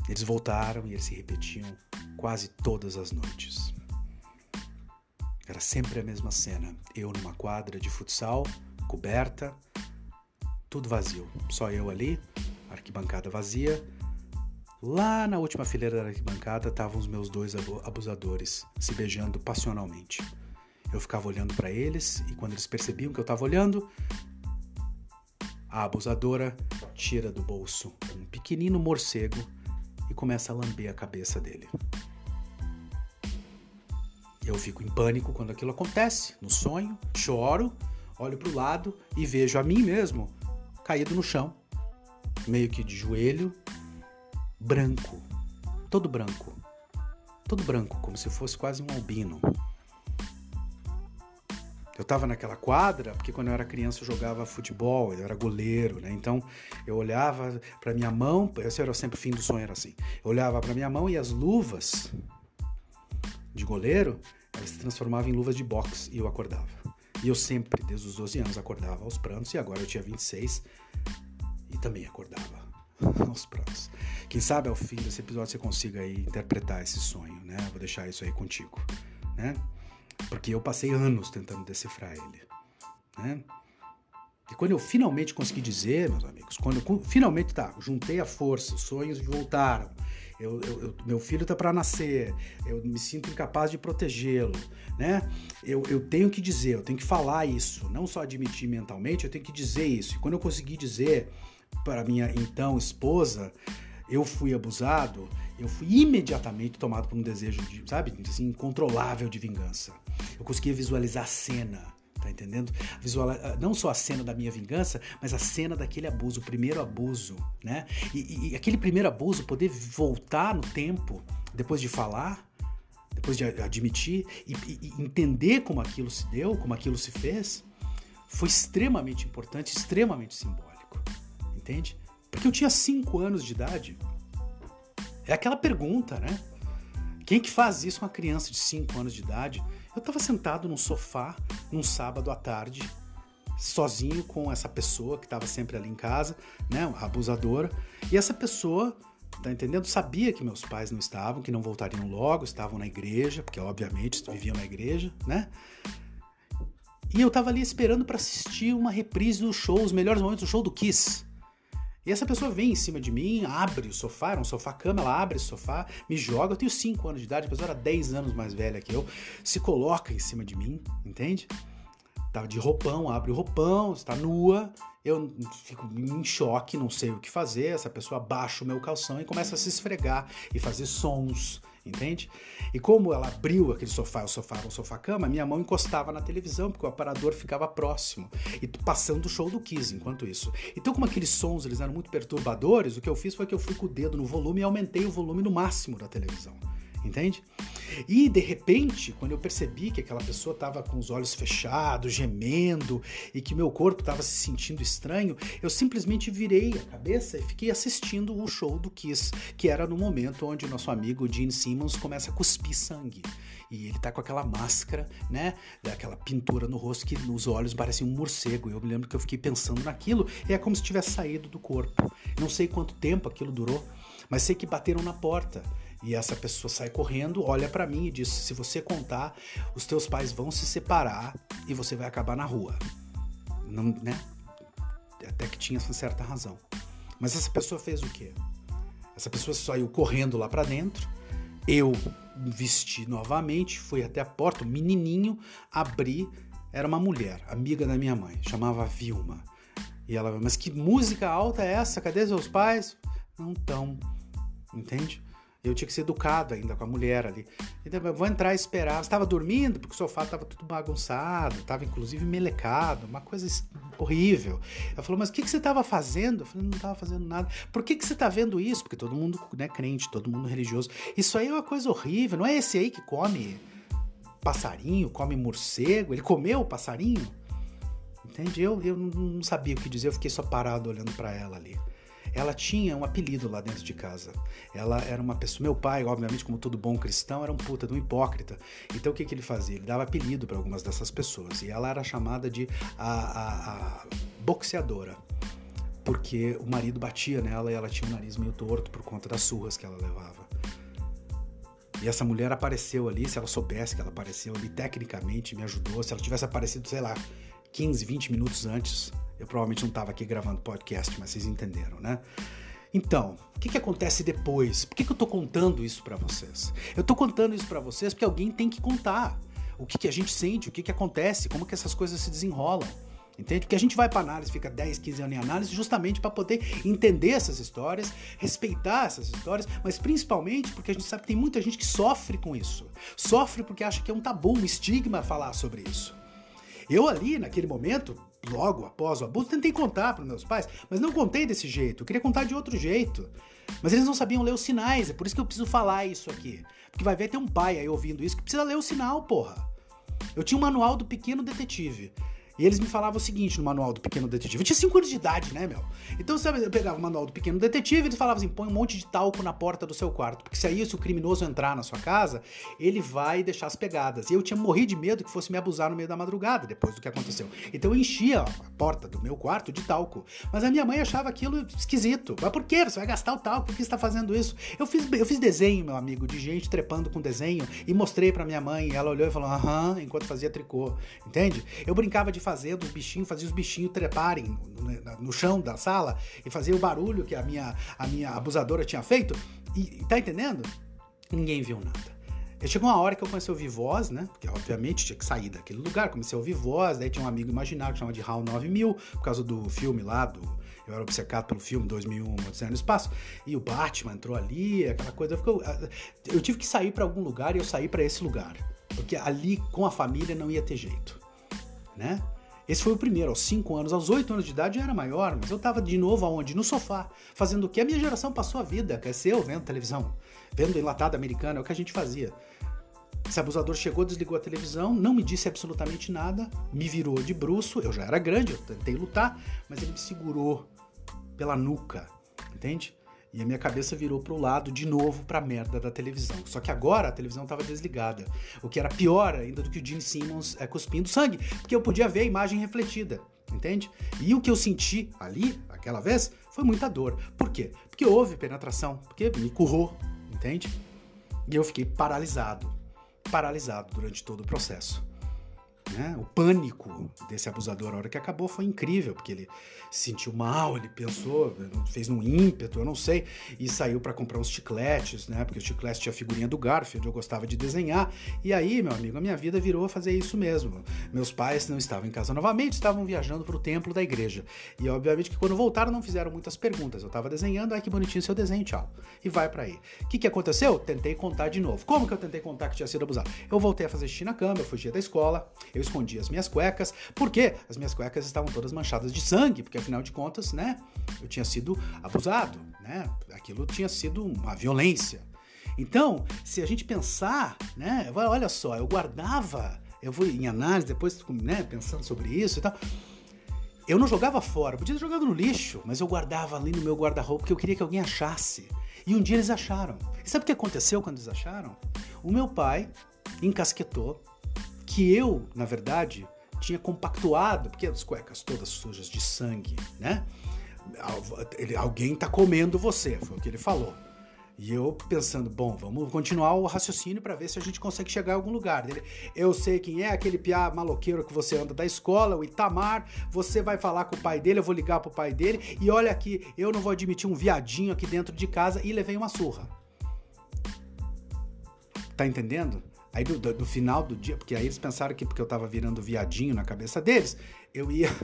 Eles voltaram e eles se repetiam quase todas as noites. Era sempre a mesma cena. Eu numa quadra de futsal, coberta, tudo vazio. Só eu ali, arquibancada vazia. Lá na última fileira da arquibancada estavam os meus dois abusadores se beijando passionalmente. Eu ficava olhando para eles e quando eles percebiam que eu estava olhando, a abusadora tira do bolso um pequenino morcego e começa a lamber a cabeça dele. Eu fico em pânico quando aquilo acontece, no sonho, choro, olho para o lado e vejo a mim mesmo caído no chão, meio que de joelho, branco, todo branco, todo branco, como se fosse quase um albino. Eu estava naquela quadra porque quando eu era criança eu jogava futebol, eu era goleiro, né? Então eu olhava para minha mão, esse era sempre o fim do sonho era assim. Eu olhava para minha mão e as luvas de goleiro, elas se transformavam em luvas de boxe e eu acordava. E eu sempre, desde os 12 anos, acordava aos prantos e agora eu tinha 26 e também acordava aos prantos. Quem sabe ao fim desse episódio você consiga aí interpretar esse sonho, né? Vou deixar isso aí contigo, né? Porque eu passei anos tentando decifrar ele. Né? E quando eu finalmente consegui dizer, meus amigos, quando eu finalmente tá, juntei a força, os sonhos voltaram, eu, eu, eu, meu filho está para nascer, eu me sinto incapaz de protegê-lo, né? Eu, eu tenho que dizer, eu tenho que falar isso, não só admitir mentalmente, eu tenho que dizer isso. E quando eu consegui dizer para minha então esposa, eu fui abusado, eu fui imediatamente tomado por um desejo de, sabe, assim, incontrolável de vingança. Eu conseguia visualizar a cena, tá entendendo? Visual, ah, não só a cena da minha vingança, mas a cena daquele abuso, o primeiro abuso, né? E, e, aquele primeiro abuso poder voltar no tempo, depois de falar, depois de admitir e, e entender como aquilo se deu, como aquilo se fez, foi extremamente importante, extremamente simbólico, entende? Porque eu tinha 5 anos de idade. É aquela pergunta, né? Quem que faz isso uma criança de 5 anos de idade? Eu estava sentado num sofá num sábado à tarde, sozinho com essa pessoa que estava sempre ali em casa, né, abusadora, e essa pessoa, tá entendendo? Sabia que meus pais não estavam, que não voltariam logo, estavam na igreja, porque obviamente viviam na igreja, né? E eu estava ali esperando para assistir uma reprise do show, os melhores momentos do show do Kiss. E essa pessoa vem em cima de mim, abre o sofá, era um sofá-cama, ela abre o sofá, me joga. Eu tenho 5 anos de idade, a pessoa era 10 anos mais velha que eu, se coloca em cima de mim, entende? Tava de roupão, abre o roupão, está nua, eu fico em choque, não sei o que fazer. Essa pessoa baixa o meu calção e começa a se esfregar e fazer sons entende? E como ela abriu aquele sofá, o sofá era um sofá-cama, minha mão encostava na televisão, porque o aparador ficava próximo, e passando o show do Kiss enquanto isso. Então, como aqueles sons eles eram muito perturbadores, o que eu fiz foi que eu fui com o dedo no volume e aumentei o volume no máximo da televisão entende? E de repente, quando eu percebi que aquela pessoa estava com os olhos fechados, gemendo e que meu corpo estava se sentindo estranho, eu simplesmente virei a cabeça e fiquei assistindo o show do Kiss, que era no momento onde o nosso amigo Gene Simmons começa a cuspir sangue. E ele tá com aquela máscara, né? Daquela pintura no rosto que nos olhos parecia um morcego. Eu me lembro que eu fiquei pensando naquilo e é como se tivesse saído do corpo. Não sei quanto tempo aquilo durou, mas sei que bateram na porta. E essa pessoa sai correndo, olha para mim e diz: se você contar, os teus pais vão se separar e você vai acabar na rua. Não, né? Até que tinha essa certa razão. Mas essa pessoa fez o quê? Essa pessoa saiu correndo lá para dentro. Eu vesti novamente, fui até a porta, o menininho, abri. Era uma mulher, amiga da minha mãe, chamava Vilma. E ela, mas que música alta é essa? Cadê seus pais? Não tão, entende? Eu tinha que ser educado ainda com a mulher ali. Então, eu vou entrar e esperar. Estava dormindo porque o sofá estava tudo bagunçado, estava inclusive melecado, uma coisa horrível. Ela falou, mas o que, que você estava fazendo? Eu falei, não estava fazendo nada. Por que, que você está vendo isso? Porque todo mundo é né, crente, todo mundo religioso. Isso aí é uma coisa horrível. Não é esse aí que come passarinho, come morcego? Ele comeu o passarinho? Entende? Eu, eu não sabia o que dizer, eu fiquei só parado olhando para ela ali. Ela tinha um apelido lá dentro de casa. Ela era uma pessoa. Meu pai, obviamente, como todo bom cristão, era um puta de um hipócrita. Então o que, que ele fazia? Ele dava apelido para algumas dessas pessoas. E ela era chamada de a, a, a boxeadora. Porque o marido batia nela e ela tinha o nariz meio torto por conta das surras que ela levava. E essa mulher apareceu ali, se ela soubesse que ela apareceu ali, tecnicamente me ajudou. Se ela tivesse aparecido, sei lá, 15, 20 minutos antes, eu provavelmente não estava aqui gravando podcast, mas vocês entenderam, né? Então, o que, que acontece depois? Por que, que eu estou contando isso para vocês? Eu estou contando isso para vocês porque alguém tem que contar o que, que a gente sente, o que, que acontece, como que essas coisas se desenrolam. Entende? Porque a gente vai para análise, fica 10, 15 anos em análise, justamente para poder entender essas histórias, respeitar essas histórias, mas principalmente porque a gente sabe que tem muita gente que sofre com isso. Sofre porque acha que é um tabu, um estigma falar sobre isso. Eu ali, naquele momento, logo após o abuso, tentei contar para meus pais, mas não contei desse jeito. Eu queria contar de outro jeito. Mas eles não sabiam ler os sinais, é por isso que eu preciso falar isso aqui. Porque vai ver ter um pai aí ouvindo isso que precisa ler o sinal, porra. Eu tinha um manual do pequeno detetive. E eles me falavam o seguinte no manual do Pequeno Detetive. Eu tinha 5 anos de idade, né, meu? Então, sabe, eu pegava o manual do Pequeno Detetive e eles falavam assim: põe um monte de talco na porta do seu quarto. Porque se aí, se o criminoso entrar na sua casa, ele vai deixar as pegadas. E eu tinha morrido de medo que fosse me abusar no meio da madrugada, depois do que aconteceu. Então eu enchia a porta do meu quarto de talco. Mas a minha mãe achava aquilo esquisito. Mas por que? Você vai gastar o talco? Por que está fazendo isso? Eu fiz, eu fiz desenho, meu amigo, de gente trepando com desenho e mostrei para minha mãe. Ela olhou e falou: aham, enquanto fazia tricô. Entende? Eu brincava de fazer dos bichinhos fazia os bichinhos treparem no, no, chão da sala e fazia o barulho que a minha, a minha abusadora tinha feito. E tá entendendo? Ninguém viu nada. Chegou uma hora que eu comecei a ouvir voz, né? Porque obviamente tinha que sair daquele lugar. Comecei a ouvir voz, daí tinha um amigo imaginário que chama de HAL 9000, por causa do filme lá, do. Eu era obcecado pelo filme 2001, Odisseia no Espaço. E o Batman entrou ali, aquela coisa. Eu, eu tive que sair para algum lugar e eu saí para esse lugar. Porque ali com a família não ia ter jeito, né? Esse foi o primeiro, aos 5 anos. Aos 8 anos de idade eu era maior, mas eu tava de novo aonde? No sofá, fazendo o que a minha geração passou a vida, cresceu vendo televisão, vendo enlatado americano, é o que a gente fazia. Esse abusador chegou, desligou a televisão, não me disse absolutamente nada, me virou de bruço, eu já era grande, eu tentei lutar, mas ele me segurou pela nuca, entende? E a minha cabeça virou pro lado de novo pra merda da televisão. Só que agora a televisão estava desligada. O que era pior ainda do que o Gene Simmons é, cuspindo sangue, porque eu podia ver a imagem refletida, entende? E o que eu senti ali, aquela vez, foi muita dor. Por quê? Porque houve penetração, porque me currou, entende? E eu fiquei paralisado, paralisado durante todo o processo. Né? O pânico desse abusador, a hora que acabou, foi incrível, porque ele se sentiu mal, ele pensou, fez um ímpeto, eu não sei, e saiu para comprar uns chicletes, né? Porque os chicletes tinha a figurinha do Garfield, eu gostava de desenhar. E aí, meu amigo, a minha vida virou a fazer isso mesmo. Meus pais não estavam em casa novamente, estavam viajando para o templo da igreja. E obviamente que quando voltaram não fizeram muitas perguntas. Eu estava desenhando, ai que bonitinho seu desenho, tchau. E vai para aí. O que, que aconteceu? Tentei contar de novo. Como que eu tentei contar que tinha sido abusado? Eu voltei a fazer xixi na cama, eu fugia da escola, eu eu escondi as minhas cuecas, porque as minhas cuecas estavam todas manchadas de sangue, porque afinal de contas, né, eu tinha sido abusado, né? Aquilo tinha sido uma violência. Então, se a gente pensar, né, olha só, eu guardava, eu vou em análise depois, né, pensando sobre isso e tal. Eu não jogava fora, podia ter jogado no lixo, mas eu guardava ali no meu guarda-roupa porque eu queria que alguém achasse. E um dia eles acharam. E sabe o que aconteceu quando eles acharam? O meu pai encasquetou que eu, na verdade, tinha compactuado, porque as cuecas todas sujas de sangue, né? alguém tá comendo você, foi o que ele falou. E eu pensando, bom, vamos continuar o raciocínio para ver se a gente consegue chegar a algum lugar. Ele, eu sei quem é, aquele piá maloqueiro que você anda da escola, o Itamar. Você vai falar com o pai dele, eu vou ligar pro pai dele. E olha aqui, eu não vou admitir um viadinho aqui dentro de casa e levei uma surra. Tá entendendo? Aí do, do, do, final do dia, porque aí eles pensaram que porque eu tava virando viadinho na cabeça deles, eu ia.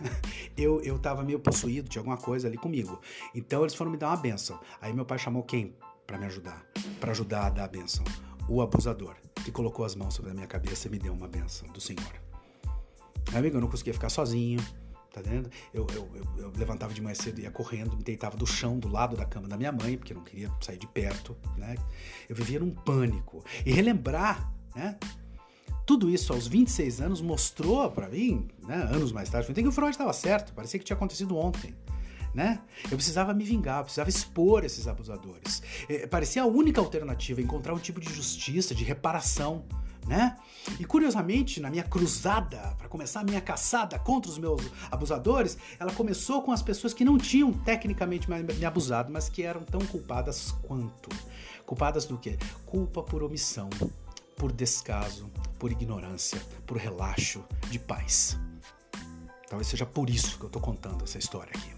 Eu, eu tava meio possuído de alguma coisa ali comigo. Então eles foram me dar uma benção. Aí meu pai chamou quem para me ajudar? para ajudar a dar a benção? O abusador, que colocou as mãos sobre a minha cabeça e me deu uma benção do Senhor. Meu amigo, eu não conseguia ficar sozinho, tá vendo? Eu, eu, eu, eu, levantava de manhã cedo, ia correndo, me deitava do chão, do lado da cama da minha mãe, porque eu não queria sair de perto, né? Eu vivia num pânico. E relembrar né? Tudo isso aos 26 anos mostrou para mim, né, anos mais tarde, que o Freud estava certo, parecia que tinha acontecido ontem. né? Eu precisava me vingar, eu precisava expor esses abusadores. É, parecia a única alternativa, encontrar um tipo de justiça, de reparação, né? E curiosamente, na minha cruzada, para começar a minha caçada contra os meus abusadores, ela começou com as pessoas que não tinham tecnicamente me abusado, mas que eram tão culpadas quanto. Culpadas do quê? Culpa por omissão, por descaso, por ignorância, por relaxo de paz. Talvez seja por isso que eu tô contando essa história aqui.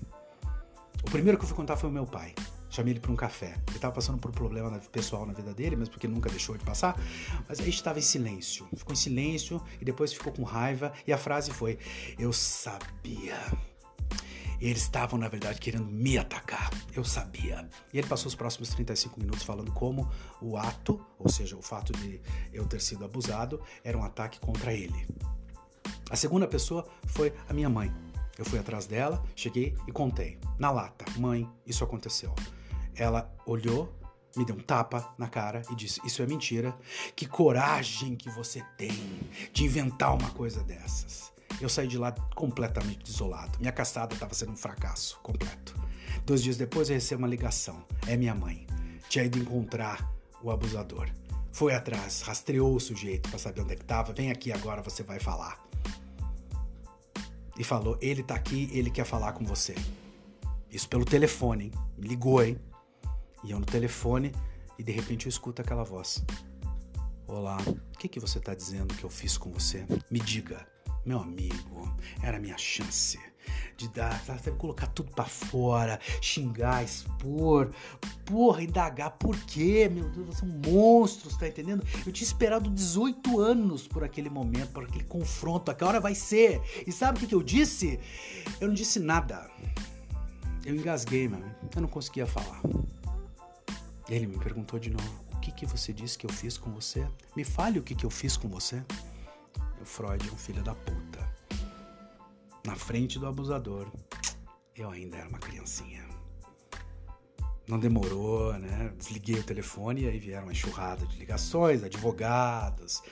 O primeiro que eu fui contar foi o meu pai. Chamei ele para um café. Ele estava passando por um problema pessoal na vida dele, mas porque nunca deixou de passar. Mas a gente estava em silêncio. Ficou em silêncio e depois ficou com raiva. E a frase foi: Eu sabia. Eles estavam, na verdade, querendo me atacar. Eu sabia. E ele passou os próximos 35 minutos falando como o ato, ou seja, o fato de eu ter sido abusado, era um ataque contra ele. A segunda pessoa foi a minha mãe. Eu fui atrás dela, cheguei e contei. Na lata, mãe, isso aconteceu. Ela olhou, me deu um tapa na cara e disse: Isso é mentira. Que coragem que você tem de inventar uma coisa dessas. Eu saí de lá completamente desolado. Minha caçada estava sendo um fracasso completo. Dois dias depois eu recebo uma ligação. É minha mãe. Tinha ido encontrar o abusador. Foi atrás, rastreou o sujeito para saber onde é que estava. Vem aqui agora, você vai falar e falou: Ele tá aqui, ele quer falar com você. Isso pelo telefone, hein? Me ligou, hein? E eu no telefone e de repente eu escuto aquela voz: Olá, o que, que você tá dizendo que eu fiz com você? Me diga. Meu amigo, era a minha chance de dar, sabe, colocar tudo para fora, xingar, expor, porra, indagar por quê, meu Deus, você é um monstro, tá entendendo? Eu tinha esperado 18 anos por aquele momento, por aquele confronto, a que hora vai ser? E sabe o que, que eu disse? Eu não disse nada. Eu engasguei, mano. Eu não conseguia falar. Ele me perguntou de novo: O que, que você disse que eu fiz com você? Me fale o que, que eu fiz com você. Freud é um filho da puta. Na frente do abusador, eu ainda era uma criancinha. Não demorou, né? Desliguei o telefone e aí vieram uma enxurrada de ligações, advogados,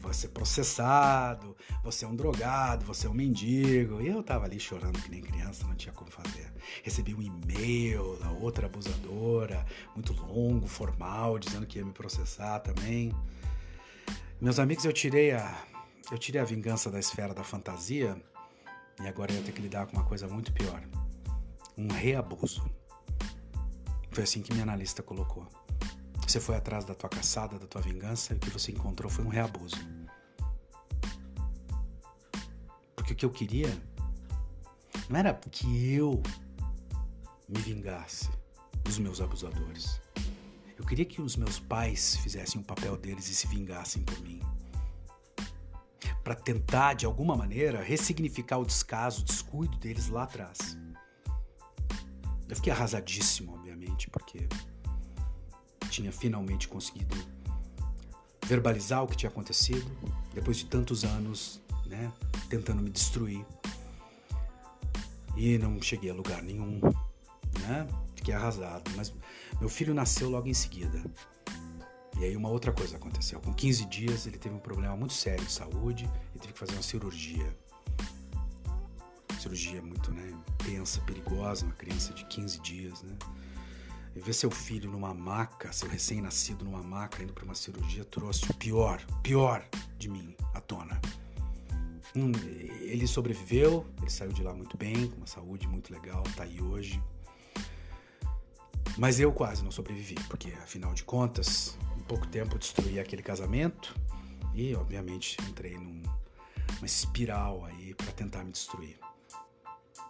você processado, você é um drogado, você é um mendigo. E eu tava ali chorando que nem criança, não tinha como fazer. Recebi um e-mail da outra abusadora, muito longo, formal, dizendo que ia me processar também. Meus amigos, eu tirei a eu tirei a vingança da esfera da fantasia e agora eu ia ter que lidar com uma coisa muito pior: um reabuso. Foi assim que minha analista colocou. Você foi atrás da tua caçada, da tua vingança, e o que você encontrou foi um reabuso. Porque o que eu queria não era que eu me vingasse dos meus abusadores. Eu queria que os meus pais fizessem o papel deles e se vingassem por mim para tentar, de alguma maneira, ressignificar o descaso, o descuido deles lá atrás. Eu fiquei arrasadíssimo, obviamente, porque tinha finalmente conseguido verbalizar o que tinha acontecido, depois de tantos anos, né, tentando me destruir. E não cheguei a lugar nenhum, né? Fiquei arrasado, mas meu filho nasceu logo em seguida. E aí uma outra coisa aconteceu. Com 15 dias ele teve um problema muito sério de saúde e teve que fazer uma cirurgia. Cirurgia muito, né, tensa, perigosa, uma criança de 15 dias, né? E ver seu filho numa maca, seu recém-nascido numa maca indo para uma cirurgia trouxe o pior, pior de mim à tona. Hum, ele sobreviveu, ele saiu de lá muito bem, com uma saúde muito legal, tá aí hoje. Mas eu quase não sobrevivi, porque afinal de contas, pouco tempo destruí aquele casamento e, obviamente, entrei numa espiral aí para tentar me destruir.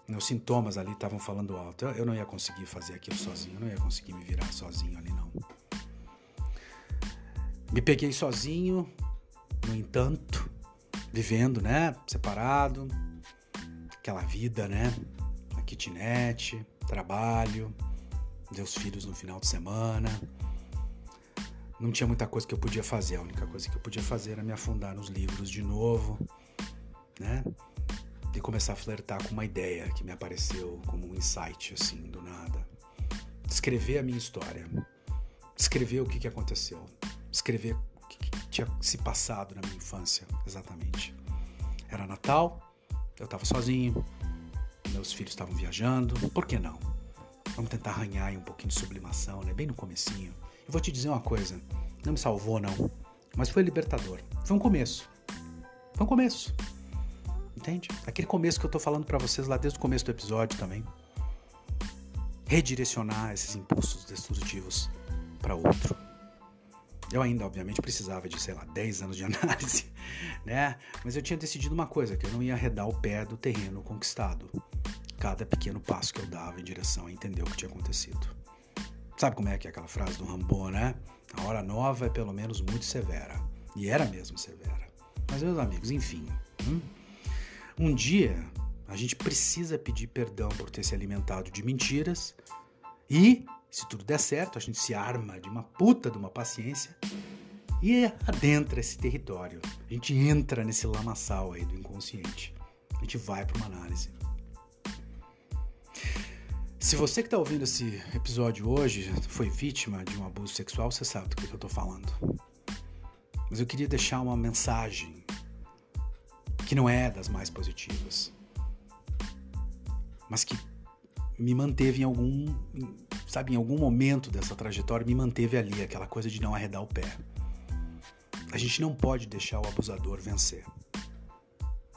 Meus sintomas ali estavam falando alto. Eu, não ia conseguir fazer aquilo sozinho, eu não ia conseguir me virar sozinho ali, não. Me peguei sozinho, no entanto, vivendo, né? Separado, aquela vida, né? A kitnet, trabalho, meus filhos no final de semana não tinha muita coisa que eu podia fazer. A única coisa que eu podia fazer era me afundar nos livros de novo, né? E começar a flertar com uma ideia que me apareceu como um insight, assim, do nada. Escrever a minha história. Escrever o que, que aconteceu. Escrever o que, que tinha se passado na minha infância, exatamente. Era Natal, eu estava sozinho, meus filhos estavam viajando. Por que não? Vamos tentar arranhar um pouquinho de sublimação, né? Bem no comecinho. Eu vou te dizer uma coisa, não me salvou não, mas foi libertador. Foi um começo. Foi um começo. Entende? Aquele começo que eu tô falando para vocês lá desde o começo do episódio também. Redirecionar esses impulsos destrutivos para outro. Eu ainda, obviamente, precisava de, sei lá, 10 anos de análise, né? Mas eu tinha decidido uma coisa, que eu não ia arredar o pé do terreno conquistado. Cada pequeno passo que eu dava em direção a entender o que tinha acontecido. Sabe como é que é aquela frase do Rambo, né? A hora nova é pelo menos muito severa. E era mesmo severa. Mas, meus amigos, enfim. Hum? Um dia a gente precisa pedir perdão por ter se alimentado de mentiras e, se tudo der certo, a gente se arma de uma puta de uma paciência e adentra esse território. A gente entra nesse lamaçal aí do inconsciente. A gente vai para uma análise. Se você que está ouvindo esse episódio hoje foi vítima de um abuso sexual, você sabe do que, eu estou falando. Mas eu queria deixar uma mensagem que não é das mais positivas, mas que me manteve em algum, sabe, em algum momento dessa trajetória, me manteve ali, aquela coisa de não arredar o pé. A gente não pode deixar o abusador vencer.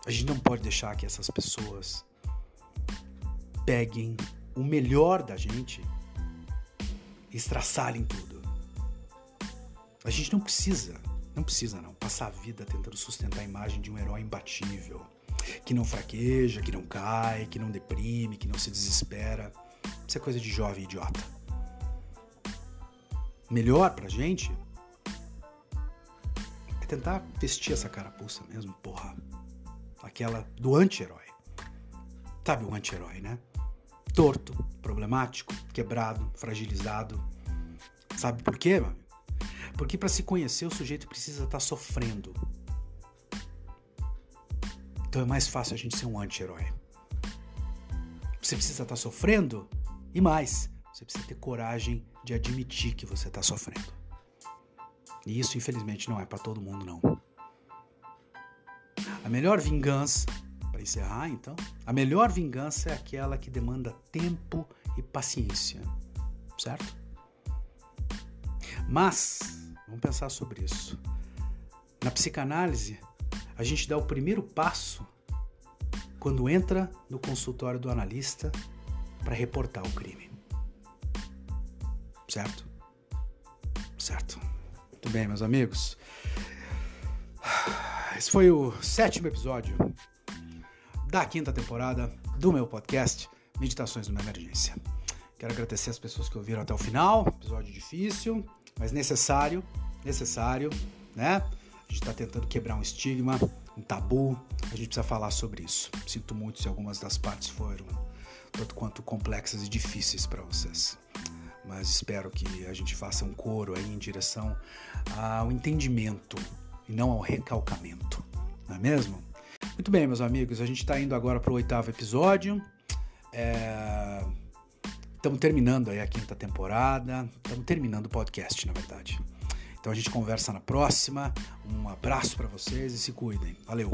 A gente não pode deixar que essas pessoas peguem o melhor da gente e estraçalhem tudo. A gente não precisa, não precisa não, passar a vida tentando sustentar a imagem de um herói imbatível, que não fraqueja, que não cai, que não deprime, que não se desespera. Isso é coisa de jovem idiota. Melhor pra gente é tentar vestir essa carapuça mesmo, porra. Aquela do anti-herói. Sabe o anti-herói, né? Torto, problemático, quebrado, fragilizado. Sabe por quê? Porque para se conhecer o sujeito precisa estar tá sofrendo. Então é mais fácil a gente ser um anti-herói. Você precisa estar tá sofrendo e mais, você precisa ter coragem de admitir que você está sofrendo. E isso, infelizmente, não é para todo mundo, não. A melhor vingança para encerrar, então, a melhor vingança é aquela que demanda tempo e paciência, certo? Mas, vamos pensar sobre isso. Na psicanálise, a gente dá o primeiro passo quando entra no consultório do analista para reportar o crime. Certo? Certo. Muito bem, meus amigos. Esse foi o sétimo episódio da quinta temporada do meu podcast Meditações numa Emergência. Quero agradecer as pessoas que ouviram até o final, episódio difícil, mas necessário, necessário, né? A gente está tentando quebrar um estigma, um tabu, a gente precisa falar sobre isso. Sinto muito se algumas das partes foram tanto quanto complexas e difíceis para vocês. Mas espero que a gente faça um coro aí em direção ao entendimento e não ao recalcamento, não é mesmo? Muito bem, meus amigos, a gente está indo agora para o oitavo episódio. Estamos é... terminando aí a quinta temporada. Estamos terminando o podcast, na verdade. Então a gente conversa na próxima. Um abraço para vocês e se cuidem. Valeu!